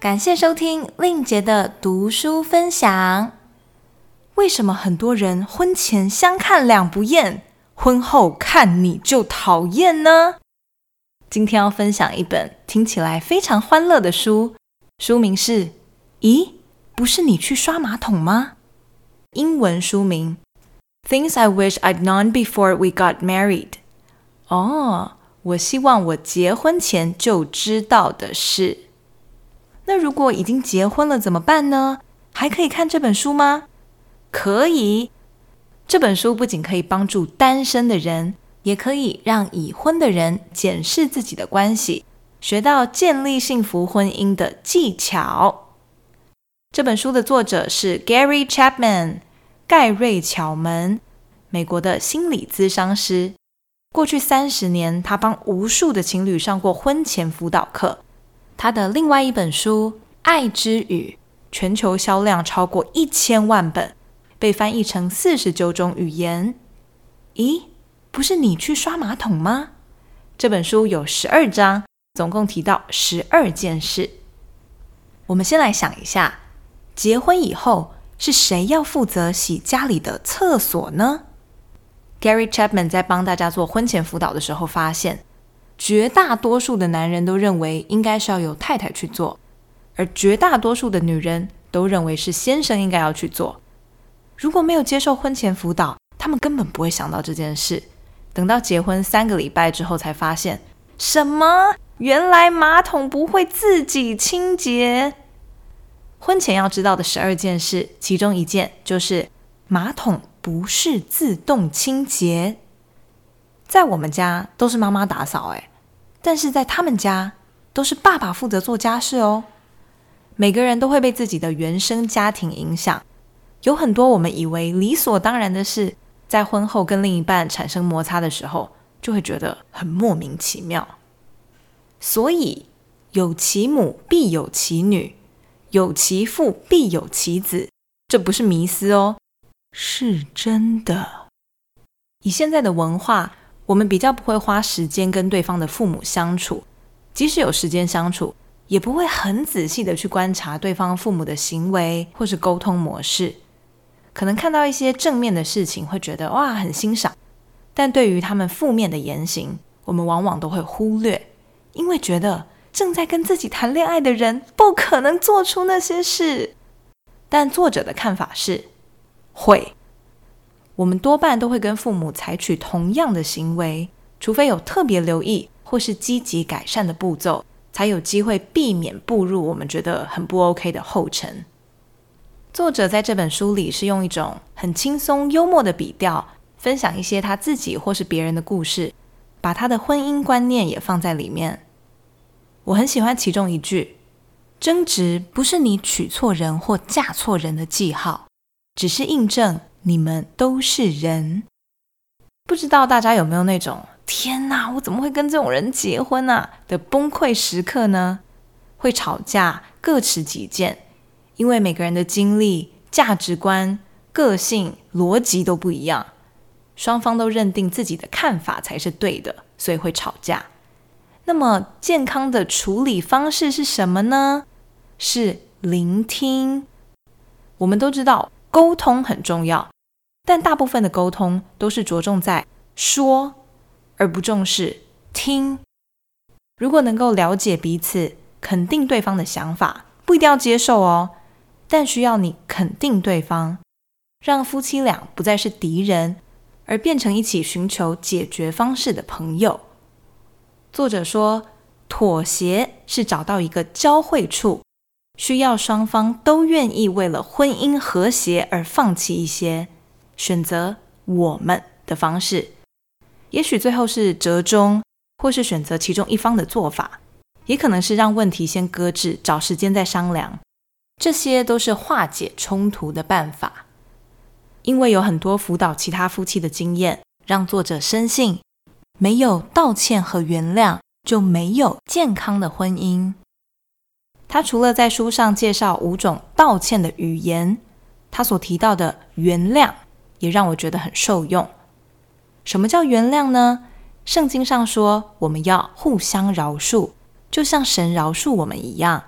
感谢收听令杰的读书分享。为什么很多人婚前相看两不厌，婚后看你就讨厌呢？今天要分享一本听起来非常欢乐的书，书名是《咦，不是你去刷马桶吗》。英文书名：Things I Wish I'd Known Before We Got Married。哦，我希望我结婚前就知道的事。那如果已经结婚了怎么办呢？还可以看这本书吗？可以。这本书不仅可以帮助单身的人，也可以让已婚的人检视自己的关系，学到建立幸福婚姻的技巧。这本书的作者是 Gary Chapman，盖瑞·巧门，美国的心理咨商师。过去三十年，他帮无数的情侣上过婚前辅导课。他的另外一本书《爱之语》全球销量超过一千万本，被翻译成四十九种语言。咦，不是你去刷马桶吗？这本书有十二章，总共提到十二件事。我们先来想一下，结婚以后是谁要负责洗家里的厕所呢？Gary Chapman 在帮大家做婚前辅导的时候发现。绝大多数的男人都认为应该是要由太太去做，而绝大多数的女人都认为是先生应该要去做。如果没有接受婚前辅导，他们根本不会想到这件事。等到结婚三个礼拜之后，才发现什么？原来马桶不会自己清洁。婚前要知道的十二件事，其中一件就是马桶不是自动清洁。在我们家都是妈妈打扫，哎，但是在他们家都是爸爸负责做家事哦。每个人都会被自己的原生家庭影响，有很多我们以为理所当然的事，在婚后跟另一半产生摩擦的时候，就会觉得很莫名其妙。所以，有其母必有其女，有其父必有其子，这不是迷思哦，是真的。以现在的文化。我们比较不会花时间跟对方的父母相处，即使有时间相处，也不会很仔细的去观察对方父母的行为或是沟通模式。可能看到一些正面的事情，会觉得哇很欣赏，但对于他们负面的言行，我们往往都会忽略，因为觉得正在跟自己谈恋爱的人不可能做出那些事。但作者的看法是会。我们多半都会跟父母采取同样的行为，除非有特别留意或是积极改善的步骤，才有机会避免步入我们觉得很不 OK 的后尘。作者在这本书里是用一种很轻松幽默的笔调，分享一些他自己或是别人的故事，把他的婚姻观念也放在里面。我很喜欢其中一句：“争执不是你娶错人或嫁错人的记号，只是印证。”你们都是人，不知道大家有没有那种“天哪，我怎么会跟这种人结婚啊”的崩溃时刻呢？会吵架，各持己见，因为每个人的经历、价值观、个性、逻辑都不一样，双方都认定自己的看法才是对的，所以会吵架。那么，健康的处理方式是什么呢？是聆听。我们都知道，沟通很重要。但大部分的沟通都是着重在说，而不重视听。如果能够了解彼此，肯定对方的想法，不一定要接受哦，但需要你肯定对方，让夫妻俩不再是敌人，而变成一起寻求解决方式的朋友。作者说，妥协是找到一个交汇处，需要双方都愿意为了婚姻和谐而放弃一些。选择我们的方式，也许最后是折中，或是选择其中一方的做法，也可能是让问题先搁置，找时间再商量。这些都是化解冲突的办法。因为有很多辅导其他夫妻的经验，让作者深信，没有道歉和原谅，就没有健康的婚姻。他除了在书上介绍五种道歉的语言，他所提到的原谅。也让我觉得很受用。什么叫原谅呢？圣经上说，我们要互相饶恕，就像神饶恕我们一样。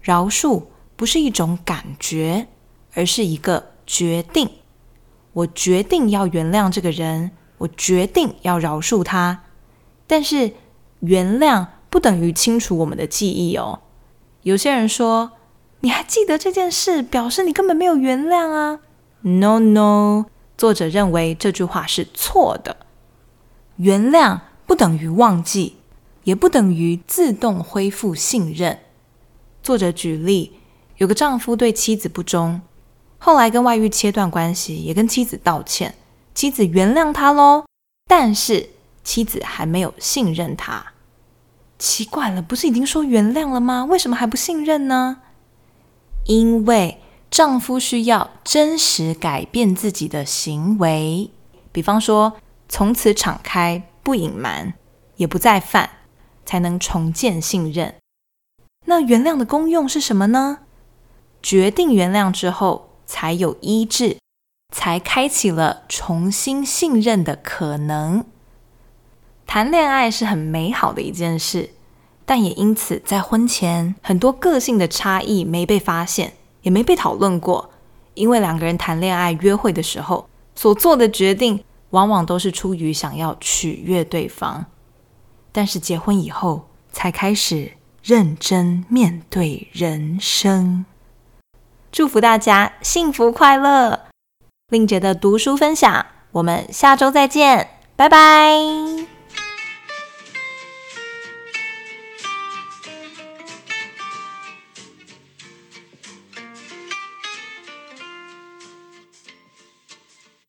饶恕不是一种感觉，而是一个决定。我决定要原谅这个人，我决定要饶恕他。但是，原谅不等于清除我们的记忆哦。有些人说：“你还记得这件事，表示你根本没有原谅啊。” No no，作者认为这句话是错的。原谅不等于忘记，也不等于自动恢复信任。作者举例，有个丈夫对妻子不忠，后来跟外遇切断关系，也跟妻子道歉，妻子原谅他喽。但是妻子还没有信任他。奇怪了，不是已经说原谅了吗？为什么还不信任呢？因为丈夫需要真实改变自己的行为，比方说从此敞开，不隐瞒，也不再犯，才能重建信任。那原谅的功用是什么呢？决定原谅之后，才有医治，才开启了重新信任的可能。谈恋爱是很美好的一件事，但也因此在婚前很多个性的差异没被发现，也没被讨论过。因为两个人谈恋爱、约会的时候所做的决定，往往都是出于想要取悦对方，但是结婚以后才开始认真面对人生。祝福大家幸福快乐！令姐的读书分享，我们下周再见，拜拜。